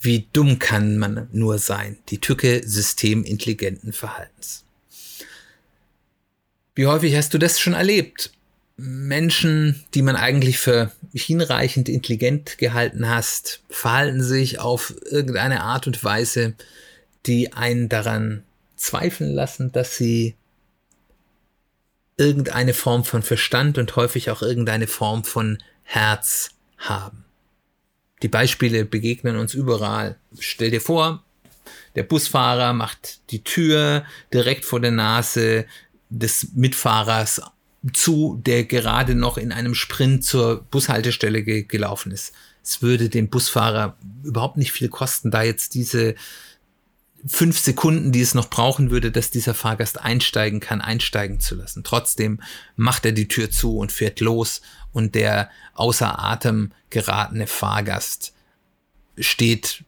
wie dumm kann man nur sein? Die Tücke systemintelligenten Verhaltens. Wie häufig hast du das schon erlebt? Menschen, die man eigentlich für hinreichend intelligent gehalten hast, verhalten sich auf irgendeine Art und Weise, die einen daran zweifeln lassen, dass sie irgendeine Form von Verstand und häufig auch irgendeine Form von Herz haben. Die Beispiele begegnen uns überall. Stell dir vor, der Busfahrer macht die Tür direkt vor der Nase des Mitfahrers zu, der gerade noch in einem Sprint zur Bushaltestelle ge gelaufen ist. Es würde dem Busfahrer überhaupt nicht viel kosten, da jetzt diese fünf Sekunden, die es noch brauchen würde, dass dieser Fahrgast einsteigen kann, einsteigen zu lassen. Trotzdem macht er die Tür zu und fährt los und der außer Atem geratene Fahrgast steht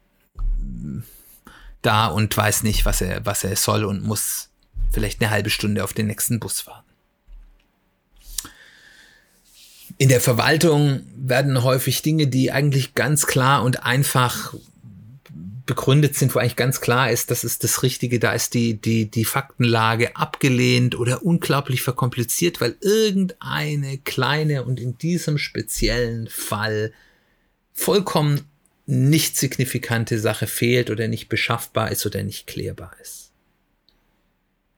da und weiß nicht, was er, was er soll und muss vielleicht eine halbe Stunde auf den nächsten Bus warten. In der Verwaltung werden häufig Dinge, die eigentlich ganz klar und einfach begründet sind, wo eigentlich ganz klar ist, das ist das Richtige, da ist die, die, die Faktenlage abgelehnt oder unglaublich verkompliziert, weil irgendeine kleine und in diesem speziellen Fall vollkommen nicht signifikante Sache fehlt oder nicht beschaffbar ist oder nicht klärbar ist.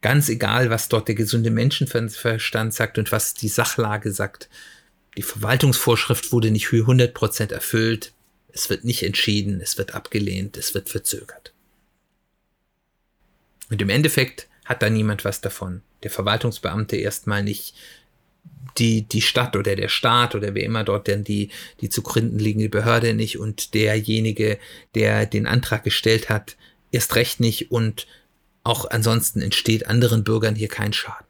Ganz egal, was dort der gesunde Menschenverstand sagt und was die Sachlage sagt. Die Verwaltungsvorschrift wurde nicht für 100% erfüllt. Es wird nicht entschieden, es wird abgelehnt, es wird verzögert. Und im Endeffekt hat da niemand was davon. Der Verwaltungsbeamte erstmal nicht, die, die Stadt oder der Staat oder wer immer dort denn die, die zu gründen liegende Behörde nicht und derjenige, der den Antrag gestellt hat, erst recht nicht und auch ansonsten entsteht anderen Bürgern hier kein Schaden.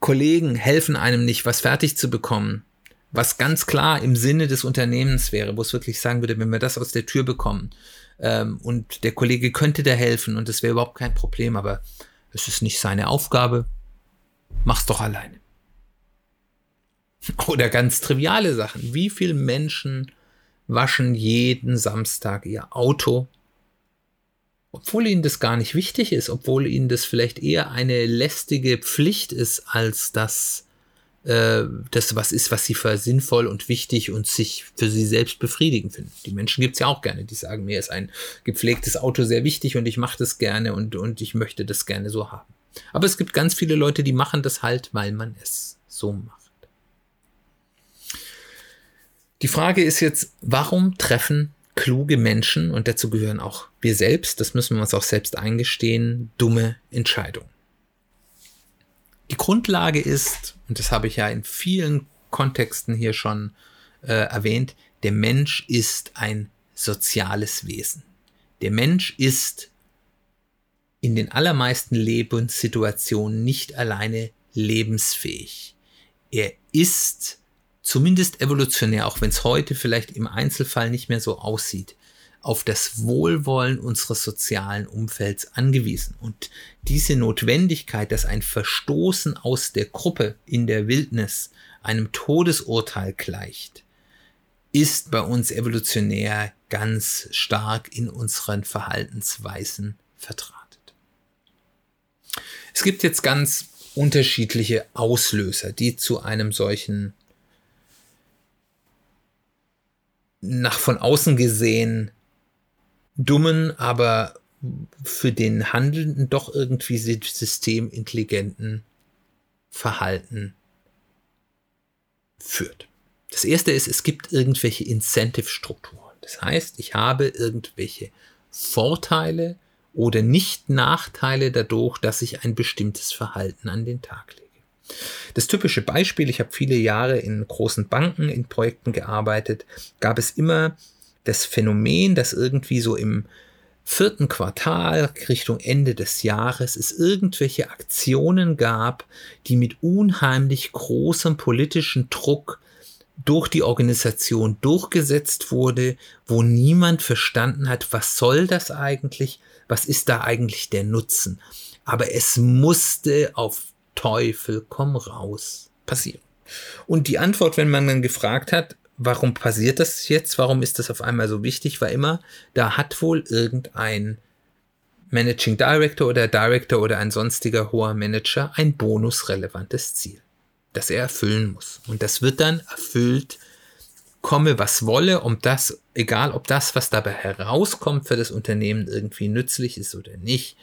Kollegen helfen einem nicht, was fertig zu bekommen was ganz klar im Sinne des Unternehmens wäre, wo es wirklich sagen würde, wenn wir das aus der Tür bekommen ähm, und der Kollege könnte da helfen und es wäre überhaupt kein Problem, aber es ist nicht seine Aufgabe, mach's doch alleine. Oder ganz triviale Sachen. Wie viele Menschen waschen jeden Samstag ihr Auto, obwohl ihnen das gar nicht wichtig ist, obwohl ihnen das vielleicht eher eine lästige Pflicht ist, als das äh, das was ist, was sie für sinnvoll und wichtig und sich für sie selbst befriedigen finden. Die Menschen gibt's ja auch gerne, die sagen, mir ist ein gepflegtes Auto sehr wichtig und ich mache das gerne und, und ich möchte das gerne so haben. Aber es gibt ganz viele Leute, die machen das halt, weil man es so macht. Die Frage ist jetzt, warum treffen kluge Menschen, und dazu gehören auch wir selbst, das müssen wir uns auch selbst eingestehen, dumme Entscheidungen? Die Grundlage ist, und das habe ich ja in vielen Kontexten hier schon äh, erwähnt, der Mensch ist ein soziales Wesen. Der Mensch ist in den allermeisten Lebenssituationen nicht alleine lebensfähig. Er ist zumindest evolutionär, auch wenn es heute vielleicht im Einzelfall nicht mehr so aussieht, auf das Wohlwollen unseres sozialen Umfelds angewiesen. Und diese Notwendigkeit, dass ein Verstoßen aus der Gruppe in der Wildnis einem Todesurteil gleicht, ist bei uns evolutionär ganz stark in unseren Verhaltensweisen vertratet. Es gibt jetzt ganz unterschiedliche Auslöser, die zu einem solchen nach von außen gesehen dummen, aber für den Handelnden doch irgendwie systemintelligenten Verhalten führt. Das erste ist, es gibt irgendwelche Incentive-Strukturen. Das heißt, ich habe irgendwelche Vorteile oder nicht Nachteile dadurch, dass ich ein bestimmtes Verhalten an den Tag lege. Das typische Beispiel, ich habe viele Jahre in großen Banken, in Projekten gearbeitet, gab es immer das Phänomen, dass irgendwie so im vierten Quartal Richtung Ende des Jahres es irgendwelche Aktionen gab, die mit unheimlich großem politischen Druck durch die Organisation durchgesetzt wurde, wo niemand verstanden hat, was soll das eigentlich, was ist da eigentlich der Nutzen. Aber es musste auf Teufel komm raus passieren. Und die Antwort, wenn man dann gefragt hat, warum passiert das jetzt, warum ist das auf einmal so wichtig, war immer, da hat wohl irgendein Managing Director oder Director oder ein sonstiger hoher Manager ein bonusrelevantes Ziel das er erfüllen muss. Und das wird dann erfüllt, komme was wolle, um das, egal ob das, was dabei herauskommt für das Unternehmen irgendwie nützlich ist oder nicht.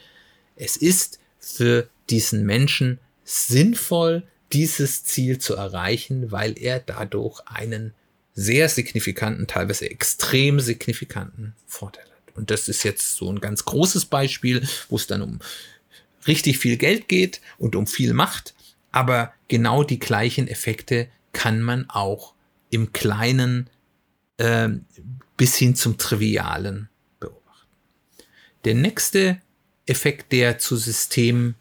Es ist für diesen Menschen sinnvoll, dieses Ziel zu erreichen, weil er dadurch einen sehr signifikanten, teilweise extrem signifikanten Vorteil hat. Und das ist jetzt so ein ganz großes Beispiel, wo es dann um richtig viel Geld geht und um viel Macht. Aber genau die gleichen Effekte kann man auch im Kleinen äh, bis hin zum Trivialen beobachten. Der nächste Effekt, der zu System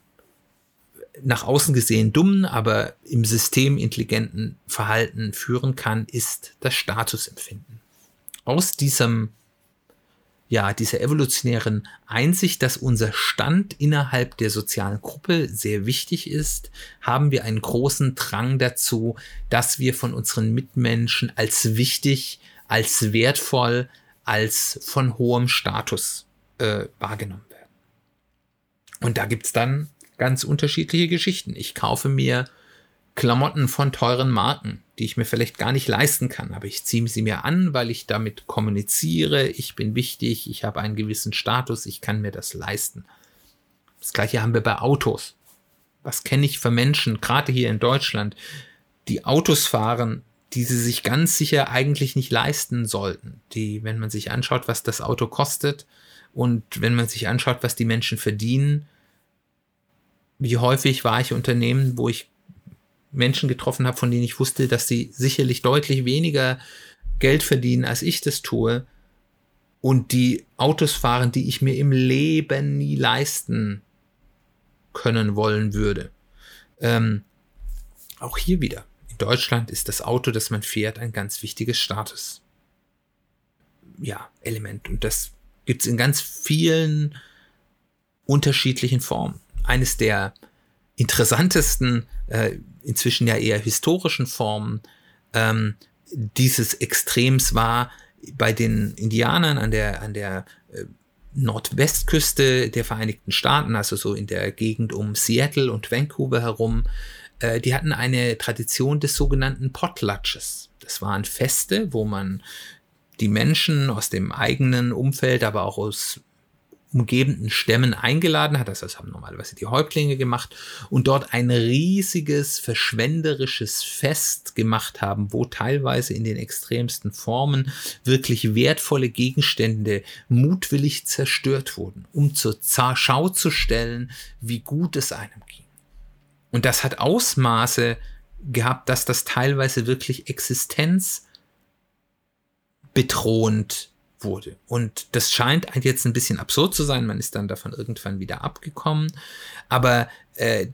nach außen gesehen dummen, aber im System intelligenten Verhalten führen kann, ist das Statusempfinden. Aus diesem ja, dieser evolutionären Einsicht, dass unser Stand innerhalb der sozialen Gruppe sehr wichtig ist, haben wir einen großen Drang dazu, dass wir von unseren Mitmenschen als wichtig, als wertvoll, als von hohem Status äh, wahrgenommen werden. Und da gibt's dann ganz unterschiedliche Geschichten. Ich kaufe mir Klamotten von teuren Marken, die ich mir vielleicht gar nicht leisten kann, aber ich ziehe sie mir an, weil ich damit kommuniziere, ich bin wichtig, ich habe einen gewissen Status, ich kann mir das leisten. Das gleiche haben wir bei Autos. Was kenne ich für Menschen, gerade hier in Deutschland, die Autos fahren, die sie sich ganz sicher eigentlich nicht leisten sollten. Die, wenn man sich anschaut, was das Auto kostet und wenn man sich anschaut, was die Menschen verdienen, wie häufig war ich Unternehmen, wo ich Menschen getroffen habe, von denen ich wusste, dass sie sicherlich deutlich weniger Geld verdienen, als ich das tue. Und die Autos fahren, die ich mir im Leben nie leisten können wollen würde. Ähm, auch hier wieder. In Deutschland ist das Auto, das man fährt, ein ganz wichtiges Status. Ja, Element. Und das gibt es in ganz vielen unterschiedlichen Formen. Eines der interessantesten äh, inzwischen ja eher historischen Formen ähm, dieses Extrems war bei den Indianern an der, an der äh, Nordwestküste der Vereinigten Staaten, also so in der Gegend um Seattle und Vancouver herum, äh, die hatten eine Tradition des sogenannten Potlatches. Das waren Feste, wo man die Menschen aus dem eigenen Umfeld, aber auch aus umgebenden Stämmen eingeladen hat, das haben normalerweise die Häuptlinge gemacht, und dort ein riesiges verschwenderisches Fest gemacht haben, wo teilweise in den extremsten Formen wirklich wertvolle Gegenstände mutwillig zerstört wurden, um zur Schau zu stellen, wie gut es einem ging. Und das hat Ausmaße gehabt, dass das teilweise wirklich existenzbedrohend wurde. Und das scheint jetzt ein bisschen absurd zu sein. Man ist dann davon irgendwann wieder abgekommen. Aber äh,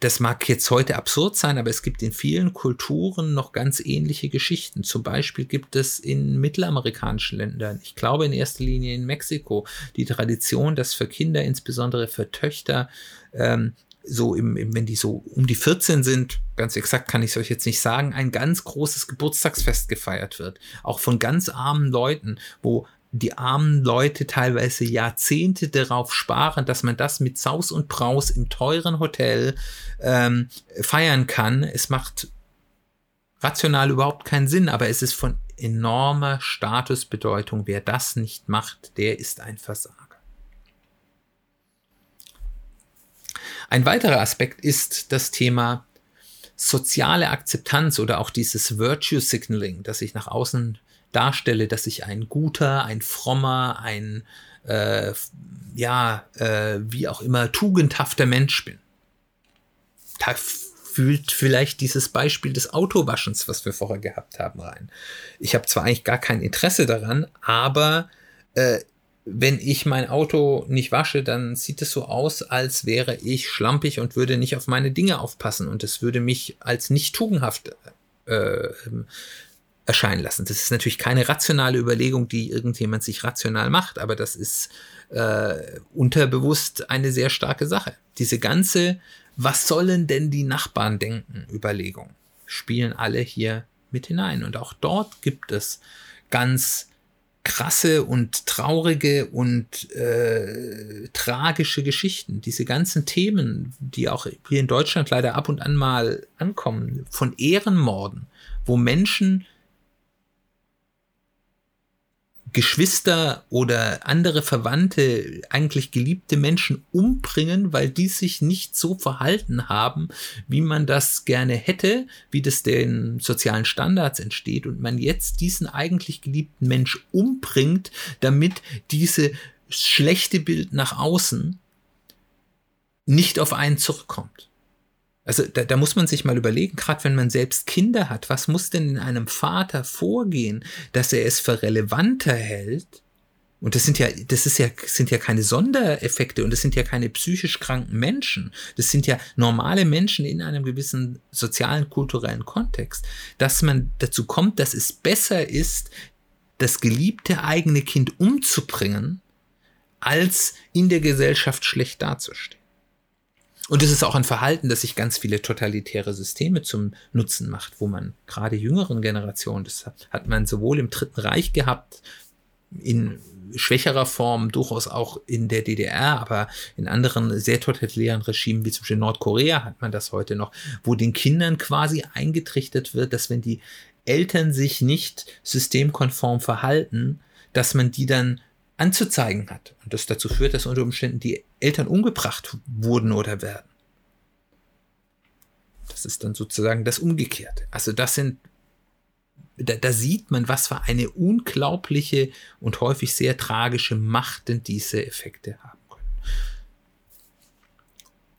das mag jetzt heute absurd sein, aber es gibt in vielen Kulturen noch ganz ähnliche Geschichten. Zum Beispiel gibt es in mittelamerikanischen Ländern, ich glaube in erster Linie in Mexiko, die Tradition, dass für Kinder, insbesondere für Töchter, ähm, so im, im, wenn die so um die 14 sind, ganz exakt kann ich es euch jetzt nicht sagen, ein ganz großes Geburtstagsfest gefeiert wird. Auch von ganz armen Leuten, wo die armen Leute teilweise Jahrzehnte darauf sparen, dass man das mit Saus und Braus im teuren Hotel ähm, feiern kann. Es macht rational überhaupt keinen Sinn, aber es ist von enormer Statusbedeutung. Wer das nicht macht, der ist ein Versager. Ein weiterer Aspekt ist das Thema soziale Akzeptanz oder auch dieses Virtue Signaling, das ich nach außen darstelle, dass ich ein guter, ein frommer, ein äh, ja, äh, wie auch immer, tugendhafter Mensch bin. Da fühlt vielleicht dieses Beispiel des Autowaschens, was wir vorher gehabt haben, rein. Ich habe zwar eigentlich gar kein Interesse daran, aber äh, wenn ich mein Auto nicht wasche, dann sieht es so aus, als wäre ich schlampig und würde nicht auf meine Dinge aufpassen und es würde mich als nicht tugendhaft äh, erscheinen lassen. Das ist natürlich keine rationale Überlegung, die irgendjemand sich rational macht, aber das ist äh, unterbewusst eine sehr starke Sache. Diese ganze, was sollen denn die Nachbarn denken, Überlegung, spielen alle hier mit hinein. Und auch dort gibt es ganz krasse und traurige und äh, tragische Geschichten. Diese ganzen Themen, die auch hier in Deutschland leider ab und an mal ankommen, von Ehrenmorden, wo Menschen Geschwister oder andere Verwandte, eigentlich geliebte Menschen umbringen, weil die sich nicht so verhalten haben, wie man das gerne hätte, wie das den sozialen Standards entsteht und man jetzt diesen eigentlich geliebten Mensch umbringt, damit diese schlechte Bild nach außen nicht auf einen zurückkommt. Also da, da muss man sich mal überlegen, gerade wenn man selbst Kinder hat, was muss denn in einem Vater vorgehen, dass er es für relevanter hält? Und das sind ja, das ist ja, sind ja keine Sondereffekte und das sind ja keine psychisch kranken Menschen. Das sind ja normale Menschen in einem gewissen sozialen, kulturellen Kontext, dass man dazu kommt, dass es besser ist, das geliebte eigene Kind umzubringen, als in der Gesellschaft schlecht dazustehen. Und es ist auch ein Verhalten, das sich ganz viele totalitäre Systeme zum Nutzen macht, wo man gerade jüngeren Generationen, das hat man sowohl im Dritten Reich gehabt, in schwächerer Form, durchaus auch in der DDR, aber in anderen sehr totalitären Regimen, wie zum Beispiel Nordkorea, hat man das heute noch, wo den Kindern quasi eingetrichtert wird, dass wenn die Eltern sich nicht systemkonform verhalten, dass man die dann anzuzeigen hat und das dazu führt, dass unter Umständen die Eltern umgebracht wurden oder werden. Das ist dann sozusagen das Umgekehrte. Also das sind, da, da sieht man, was für eine unglaubliche und häufig sehr tragische Macht denn diese Effekte haben können.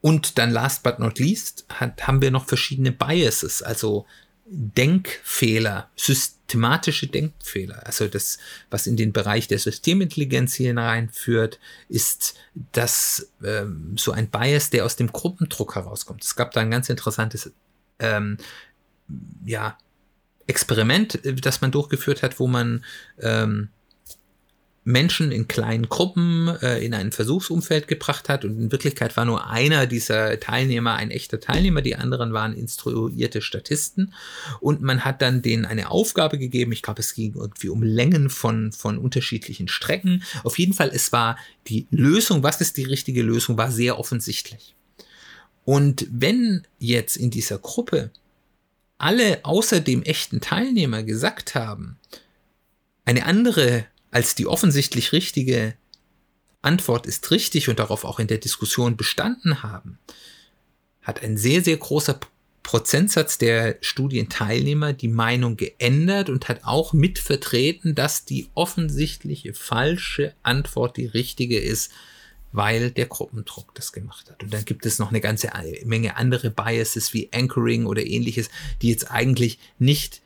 Und dann last but not least hat, haben wir noch verschiedene Biases, also Denkfehler, systematische Denkfehler. Also das, was in den Bereich der Systemintelligenz hineinführt, ist das ähm, so ein Bias, der aus dem Gruppendruck herauskommt. Es gab da ein ganz interessantes ähm, ja, Experiment, äh, das man durchgeführt hat, wo man ähm, Menschen in kleinen Gruppen äh, in ein Versuchsumfeld gebracht hat. Und in Wirklichkeit war nur einer dieser Teilnehmer ein echter Teilnehmer, die anderen waren instruierte Statisten. Und man hat dann denen eine Aufgabe gegeben. Ich glaube, es ging irgendwie um Längen von, von unterschiedlichen Strecken. Auf jeden Fall, es war die Lösung, was ist die richtige Lösung, war sehr offensichtlich. Und wenn jetzt in dieser Gruppe alle außer dem echten Teilnehmer gesagt haben, eine andere als die offensichtlich richtige Antwort ist richtig und darauf auch in der Diskussion bestanden haben, hat ein sehr, sehr großer Prozentsatz der Studienteilnehmer die Meinung geändert und hat auch mitvertreten, dass die offensichtliche falsche Antwort die richtige ist, weil der Gruppendruck das gemacht hat. Und dann gibt es noch eine ganze Menge andere Biases wie Anchoring oder ähnliches, die jetzt eigentlich nicht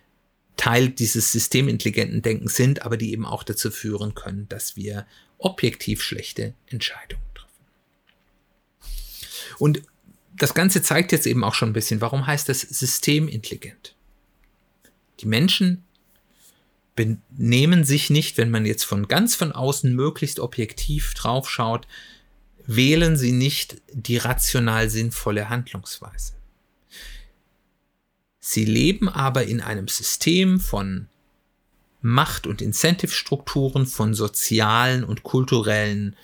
Teil dieses systemintelligenten Denkens sind, aber die eben auch dazu führen können, dass wir objektiv schlechte Entscheidungen treffen. Und das Ganze zeigt jetzt eben auch schon ein bisschen, warum heißt das systemintelligent? Die Menschen benehmen sich nicht, wenn man jetzt von ganz von außen möglichst objektiv draufschaut, wählen sie nicht die rational sinnvolle Handlungsweise. Sie leben aber in einem System von Macht- und Incentive-Strukturen, von sozialen und kulturellen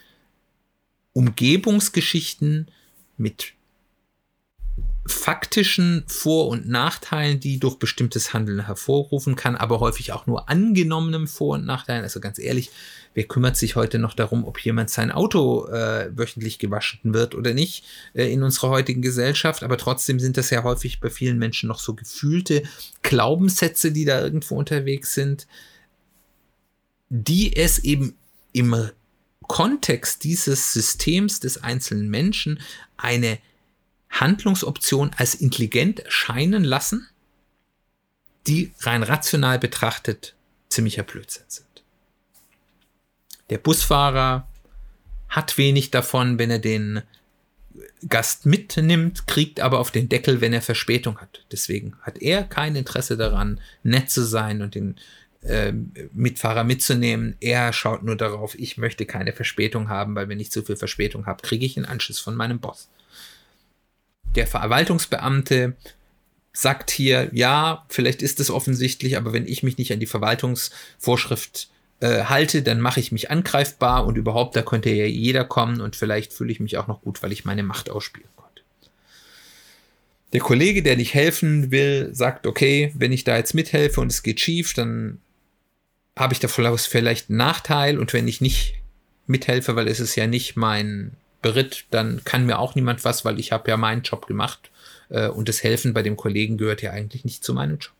Umgebungsgeschichten mit faktischen Vor- und Nachteilen, die durch bestimmtes Handeln hervorrufen kann, aber häufig auch nur angenommenem Vor- und Nachteilen. Also ganz ehrlich, wer kümmert sich heute noch darum, ob jemand sein Auto äh, wöchentlich gewaschen wird oder nicht äh, in unserer heutigen Gesellschaft? Aber trotzdem sind das ja häufig bei vielen Menschen noch so gefühlte Glaubenssätze, die da irgendwo unterwegs sind, die es eben im Kontext dieses Systems des einzelnen Menschen eine Handlungsoptionen als intelligent erscheinen lassen, die rein rational betrachtet ziemlicher Blödsinn sind. Der Busfahrer hat wenig davon, wenn er den Gast mitnimmt, kriegt aber auf den Deckel, wenn er Verspätung hat. Deswegen hat er kein Interesse daran, nett zu sein und den äh, Mitfahrer mitzunehmen. Er schaut nur darauf, ich möchte keine Verspätung haben, weil wenn ich zu viel Verspätung habe, kriege ich einen Anschluss von meinem Boss. Der Verwaltungsbeamte sagt hier, ja, vielleicht ist es offensichtlich, aber wenn ich mich nicht an die Verwaltungsvorschrift äh, halte, dann mache ich mich angreifbar und überhaupt, da könnte ja jeder kommen und vielleicht fühle ich mich auch noch gut, weil ich meine Macht ausspielen konnte. Der Kollege, der nicht helfen will, sagt, okay, wenn ich da jetzt mithelfe und es geht schief, dann habe ich da vielleicht einen Nachteil und wenn ich nicht mithelfe, weil es ist ja nicht mein Beritt, dann kann mir auch niemand was, weil ich habe ja meinen Job gemacht äh, und das Helfen bei dem Kollegen gehört ja eigentlich nicht zu meinem Job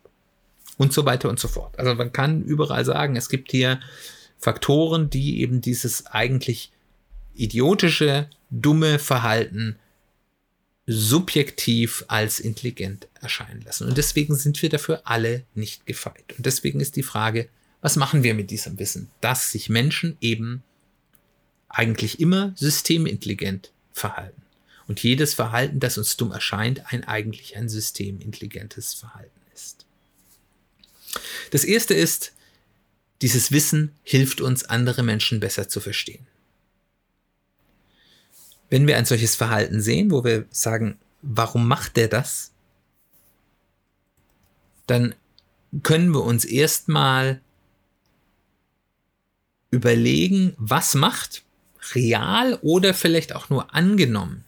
und so weiter und so fort. Also man kann überall sagen, es gibt hier Faktoren, die eben dieses eigentlich idiotische, dumme Verhalten subjektiv als intelligent erscheinen lassen. Und deswegen sind wir dafür alle nicht gefeit. Und deswegen ist die Frage, was machen wir mit diesem Wissen, dass sich Menschen eben eigentlich immer systemintelligent verhalten. Und jedes Verhalten, das uns dumm erscheint, ein eigentlich ein systemintelligentes Verhalten. Das erste ist, dieses Wissen hilft uns, andere Menschen besser zu verstehen. Wenn wir ein solches Verhalten sehen, wo wir sagen, warum macht der das? Dann können wir uns erstmal überlegen, was macht real oder vielleicht auch nur angenommen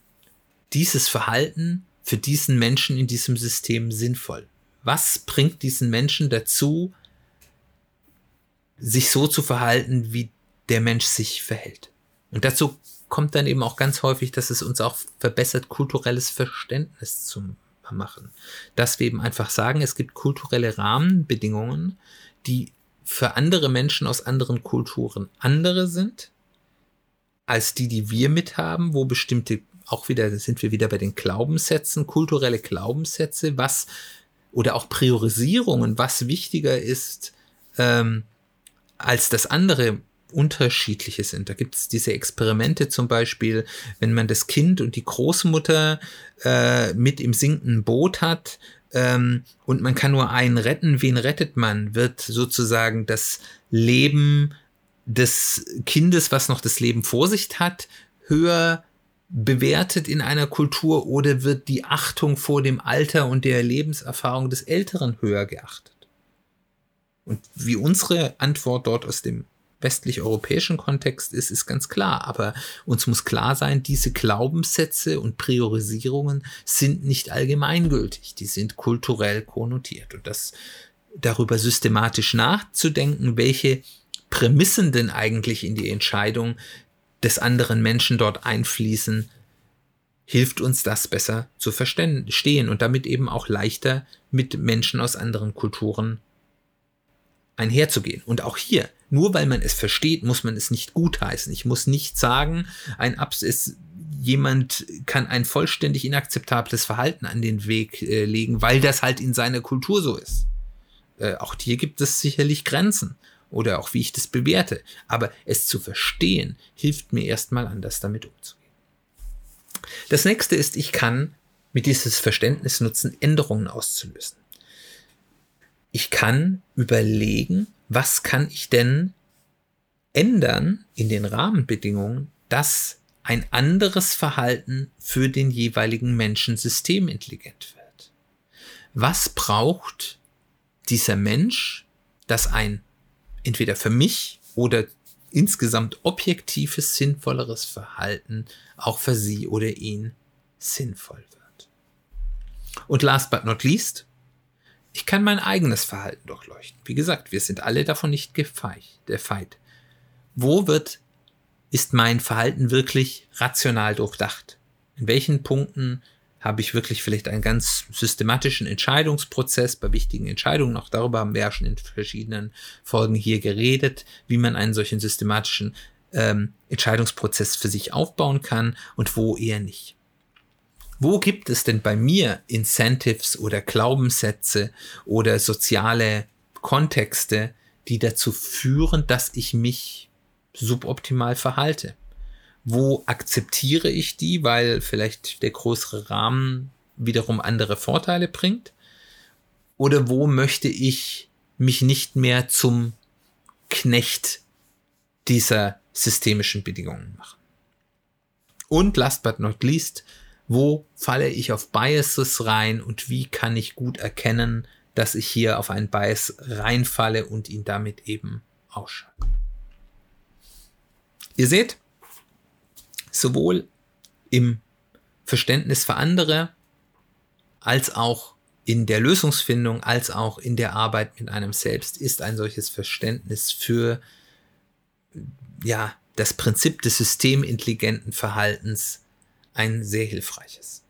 dieses Verhalten für diesen Menschen in diesem System sinnvoll was bringt diesen Menschen dazu, sich so zu verhalten, wie der Mensch sich verhält. Und dazu kommt dann eben auch ganz häufig, dass es uns auch verbessert, kulturelles Verständnis zu machen. Dass wir eben einfach sagen, es gibt kulturelle Rahmenbedingungen, die für andere Menschen aus anderen Kulturen andere sind, als die, die wir mithaben, wo bestimmte, auch wieder, sind wir wieder bei den Glaubenssätzen, kulturelle Glaubenssätze, was oder auch Priorisierungen, was wichtiger ist ähm, als das andere unterschiedliche sind. Da gibt es diese Experimente zum Beispiel, wenn man das Kind und die Großmutter äh, mit im sinkenden Boot hat ähm, und man kann nur einen retten, wen rettet man? Wird sozusagen das Leben des Kindes, was noch das Leben vor sich hat, höher bewertet in einer Kultur oder wird die Achtung vor dem Alter und der Lebenserfahrung des Älteren höher geachtet? Und wie unsere Antwort dort aus dem westlich-europäischen Kontext ist, ist ganz klar. Aber uns muss klar sein, diese Glaubenssätze und Priorisierungen sind nicht allgemeingültig. Die sind kulturell konnotiert. Und das darüber systematisch nachzudenken, welche Prämissen denn eigentlich in die Entscheidung des anderen Menschen dort einfließen, hilft uns das besser zu verstehen und damit eben auch leichter mit Menschen aus anderen Kulturen einherzugehen. Und auch hier, nur weil man es versteht, muss man es nicht gutheißen. Ich muss nicht sagen, ein Abs ist, jemand kann ein vollständig inakzeptables Verhalten an den Weg äh, legen, weil das halt in seiner Kultur so ist. Äh, auch hier gibt es sicherlich Grenzen oder auch wie ich das bewerte. Aber es zu verstehen, hilft mir erstmal anders damit umzugehen. Das nächste ist, ich kann mit dieses Verständnis nutzen, Änderungen auszulösen. Ich kann überlegen, was kann ich denn ändern in den Rahmenbedingungen, dass ein anderes Verhalten für den jeweiligen Menschen systemintelligent wird. Was braucht dieser Mensch, dass ein entweder für mich oder insgesamt objektives, sinnvolleres Verhalten auch für sie oder ihn sinnvoll wird. Und last but not least, ich kann mein eigenes Verhalten durchleuchten. Wie gesagt, wir sind alle davon nicht gefeit. Wo wird, ist mein Verhalten wirklich rational durchdacht? In welchen Punkten habe ich wirklich vielleicht einen ganz systematischen Entscheidungsprozess bei wichtigen Entscheidungen. Auch darüber haben wir ja schon in verschiedenen Folgen hier geredet, wie man einen solchen systematischen ähm, Entscheidungsprozess für sich aufbauen kann und wo eher nicht. Wo gibt es denn bei mir Incentives oder Glaubenssätze oder soziale Kontexte, die dazu führen, dass ich mich suboptimal verhalte? Wo akzeptiere ich die, weil vielleicht der größere Rahmen wiederum andere Vorteile bringt? Oder wo möchte ich mich nicht mehr zum Knecht dieser systemischen Bedingungen machen? Und last but not least, wo falle ich auf Biases rein und wie kann ich gut erkennen, dass ich hier auf einen Bias reinfalle und ihn damit eben ausschalte. Ihr seht, sowohl im Verständnis für andere als auch in der Lösungsfindung als auch in der Arbeit mit einem selbst ist ein solches Verständnis für ja, das Prinzip des systemintelligenten Verhaltens ein sehr hilfreiches.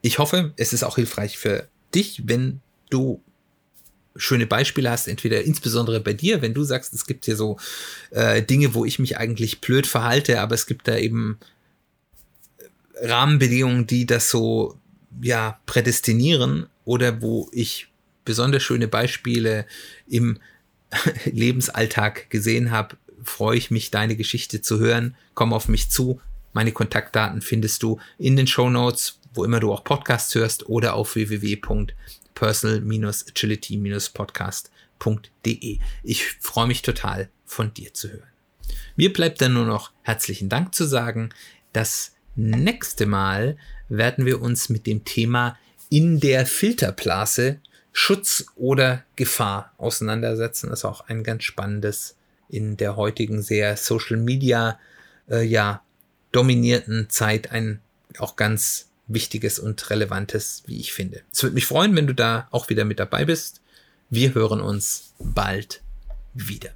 Ich hoffe, es ist auch hilfreich für dich, wenn du schöne Beispiele hast, entweder insbesondere bei dir, wenn du sagst, es gibt hier so äh, Dinge, wo ich mich eigentlich blöd verhalte, aber es gibt da eben Rahmenbedingungen, die das so ja prädestinieren oder wo ich besonders schöne Beispiele im Lebensalltag gesehen habe, freue ich mich, deine Geschichte zu hören. Komm auf mich zu. Meine Kontaktdaten findest du in den Show Notes, wo immer du auch Podcasts hörst oder auf www.personal-agility-podcast.de. Ich freue mich total, von dir zu hören. Mir bleibt dann nur noch herzlichen Dank zu sagen. Das nächste Mal werden wir uns mit dem Thema in der Filterblase Schutz oder Gefahr auseinandersetzen. Das ist auch ein ganz spannendes in der heutigen sehr Social Media äh, ja dominierten Zeit ein auch ganz wichtiges und relevantes, wie ich finde. Es würde mich freuen, wenn du da auch wieder mit dabei bist. Wir hören uns bald wieder.